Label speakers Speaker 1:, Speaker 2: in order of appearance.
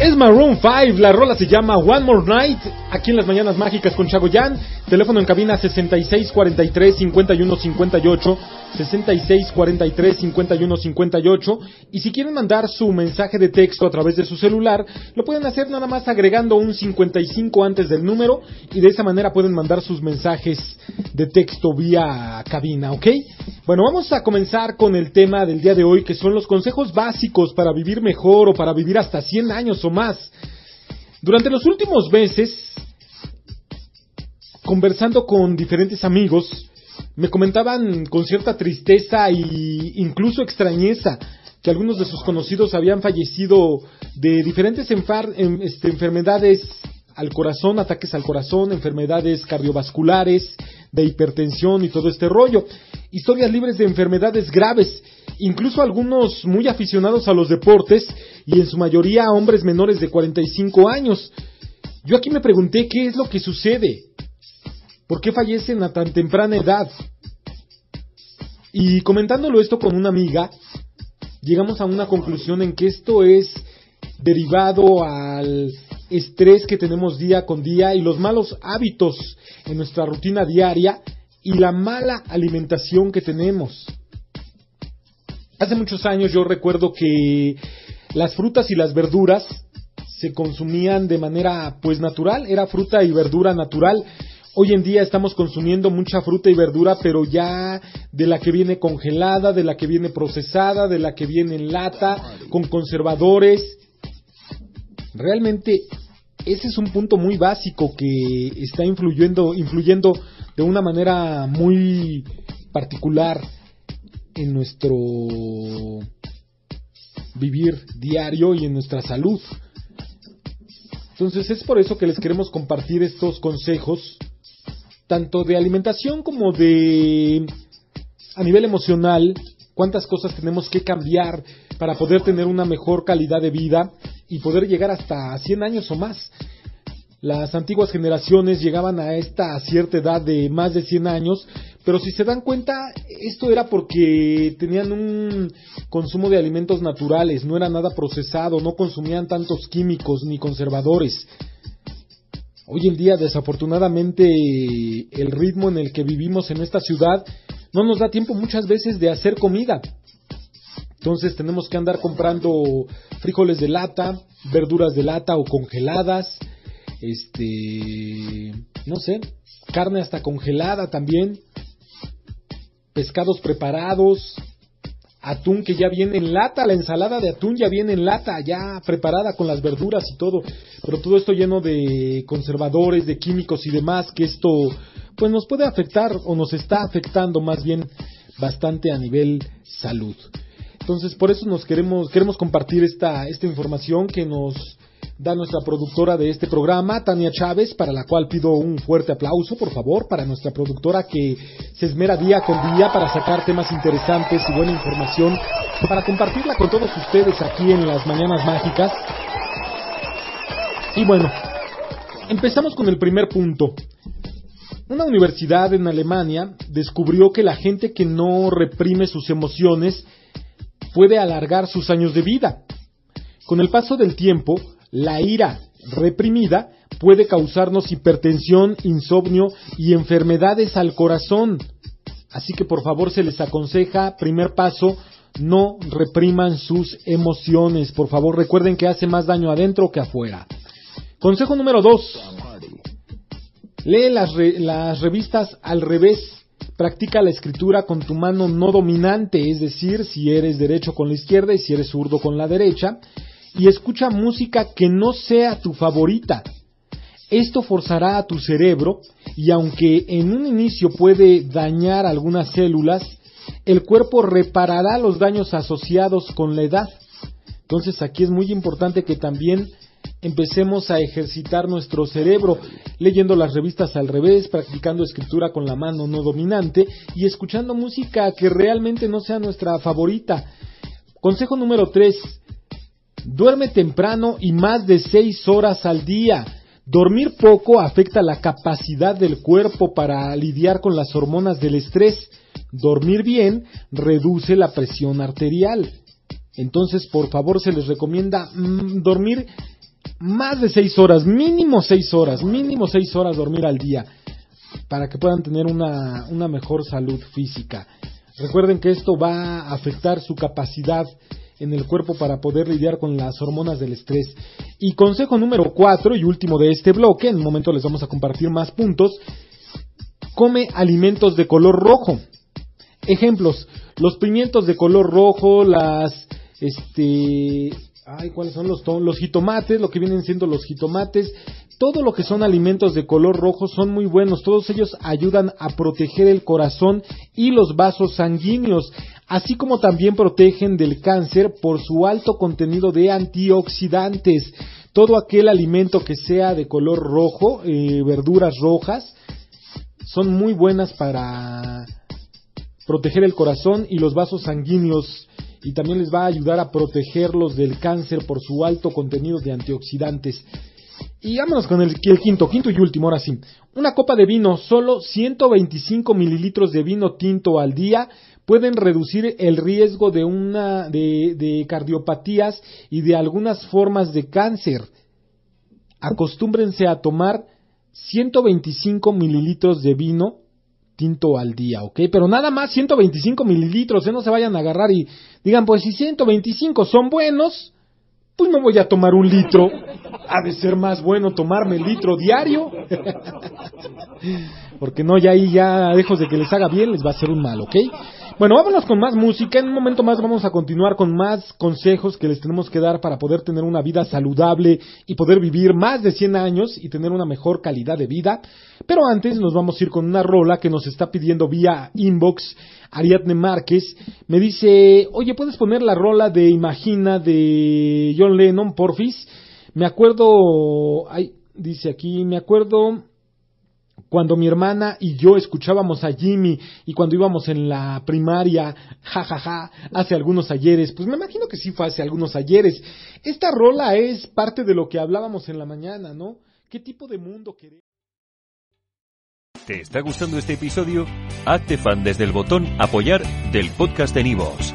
Speaker 1: Es Maroon 5, la rola se llama One More Night, aquí en las Mañanas Mágicas con Chagoyan, teléfono en cabina 6643-5158, 6643-5158, y si quieren mandar su mensaje de texto a través de su celular, lo pueden hacer nada más agregando un 55 antes del número, y de esa manera pueden mandar sus mensajes de texto vía cabina, ¿ok? Bueno, vamos a comenzar con el tema del día de hoy, que son los consejos básicos para vivir mejor o para vivir hasta 100 años o más. Durante los últimos meses, conversando con diferentes amigos, me comentaban con cierta tristeza e incluso extrañeza que algunos de sus conocidos habían fallecido de diferentes este, enfermedades al corazón, ataques al corazón, enfermedades cardiovasculares, de hipertensión y todo este rollo. Historias libres de enfermedades graves, incluso algunos muy aficionados a los deportes y en su mayoría hombres menores de 45 años. Yo aquí me pregunté qué es lo que sucede. ¿Por qué fallecen a tan temprana edad? Y comentándolo esto con una amiga, llegamos a una conclusión en que esto es derivado al estrés que tenemos día con día y los malos hábitos en nuestra rutina diaria y la mala alimentación que tenemos. Hace muchos años yo recuerdo que las frutas y las verduras se consumían de manera pues natural, era fruta y verdura natural. Hoy en día estamos consumiendo mucha fruta y verdura, pero ya de la que viene congelada, de la que viene procesada, de la que viene en lata, con conservadores. Realmente ese es un punto muy básico que está influyendo, influyendo de una manera muy particular en nuestro vivir diario y en nuestra salud. Entonces es por eso que les queremos compartir estos consejos, tanto de alimentación como de a nivel emocional, cuántas cosas tenemos que cambiar para poder tener una mejor calidad de vida y poder llegar hasta 100 años o más. Las antiguas generaciones llegaban a esta cierta edad de más de 100 años, pero si se dan cuenta, esto era porque tenían un consumo de alimentos naturales, no era nada procesado, no consumían tantos químicos ni conservadores. Hoy en día, desafortunadamente, el ritmo en el que vivimos en esta ciudad no nos da tiempo muchas veces de hacer comida. Entonces tenemos que andar comprando frijoles de lata, verduras de lata o congeladas, este, no sé, carne hasta congelada también, pescados preparados, atún que ya viene en lata, la ensalada de atún ya viene en lata, ya preparada con las verduras y todo, pero todo esto lleno de conservadores, de químicos y demás, que esto pues nos puede afectar o nos está afectando más bien bastante a nivel salud. Entonces, por eso nos queremos, queremos compartir esta, esta información que nos da nuestra productora de este programa, Tania Chávez, para la cual pido un fuerte aplauso, por favor, para nuestra productora que se esmera día con día para sacar temas interesantes y buena información, para compartirla con todos ustedes aquí en las Mañanas Mágicas. Y bueno, empezamos con el primer punto. Una universidad en Alemania descubrió que la gente que no reprime sus emociones puede alargar sus años de vida. Con el paso del tiempo, la ira reprimida puede causarnos hipertensión, insomnio y enfermedades al corazón. Así que por favor se les aconseja, primer paso, no repriman sus emociones. Por favor recuerden que hace más daño adentro que afuera. Consejo número dos. Lee las, las revistas al revés Practica la escritura con tu mano no dominante, es decir, si eres derecho con la izquierda y si eres zurdo con la derecha, y escucha música que no sea tu favorita. Esto forzará a tu cerebro y aunque en un inicio puede dañar algunas células, el cuerpo reparará los daños asociados con la edad. Entonces aquí es muy importante que también empecemos a ejercitar nuestro cerebro, leyendo las revistas al revés, practicando escritura con la mano no dominante y escuchando música que realmente no sea nuestra favorita. Consejo número 3. Duerme temprano y más de 6 horas al día. Dormir poco afecta la capacidad del cuerpo para lidiar con las hormonas del estrés. Dormir bien reduce la presión arterial. Entonces, por favor, se les recomienda mm, dormir más de seis horas, mínimo seis horas, mínimo seis horas dormir al día, para que puedan tener una, una mejor salud física. Recuerden que esto va a afectar su capacidad en el cuerpo para poder lidiar con las hormonas del estrés. Y consejo número cuatro y último de este bloque, en un momento les vamos a compartir más puntos, come alimentos de color rojo. Ejemplos, los pimientos de color rojo, las este ay, ¿cuáles son los, los jitomates? Lo que vienen siendo los jitomates. Todo lo que son alimentos de color rojo son muy buenos. Todos ellos ayudan a proteger el corazón y los vasos sanguíneos, así como también protegen del cáncer por su alto contenido de antioxidantes. Todo aquel alimento que sea de color rojo, eh, verduras rojas, son muy buenas para proteger el corazón y los vasos sanguíneos y también les va a ayudar a protegerlos del cáncer por su alto contenido de antioxidantes. Y vámonos con el, quinto, quinto y último, ahora sí. Una copa de vino, solo 125 mililitros de vino tinto al día pueden reducir el riesgo de una de, de cardiopatías y de algunas formas de cáncer. Acostúmbrense a tomar 125 mililitros de vino tinto al día, ¿ok? Pero nada más 125 mililitros, ¿eh? no se vayan a agarrar y digan, pues si 125 son buenos, pues no voy a tomar un litro. Ha de ser más bueno tomarme el litro diario. Porque no, ya ahí ya, lejos de que les haga bien, les va a hacer un mal, ¿ok? Bueno, vámonos con más música. En un momento más vamos a continuar con más consejos que les tenemos que dar para poder tener una vida saludable y poder vivir más de 100 años y tener una mejor calidad de vida. Pero antes nos vamos a ir con una rola que nos está pidiendo vía inbox Ariadne Márquez. Me dice, oye, ¿puedes poner la rola de Imagina de John Lennon, porfis? Me acuerdo, ay, dice aquí, me acuerdo cuando mi hermana y yo escuchábamos a Jimmy y cuando íbamos en la primaria, jajaja, ja, ja, hace algunos ayeres, pues me imagino que sí fue hace algunos ayeres. Esta rola es parte de lo que hablábamos en la mañana, ¿no? ¿Qué tipo de mundo queremos?
Speaker 2: ¿Te está gustando este episodio? Hazte fan desde el botón apoyar del podcast de Nivos.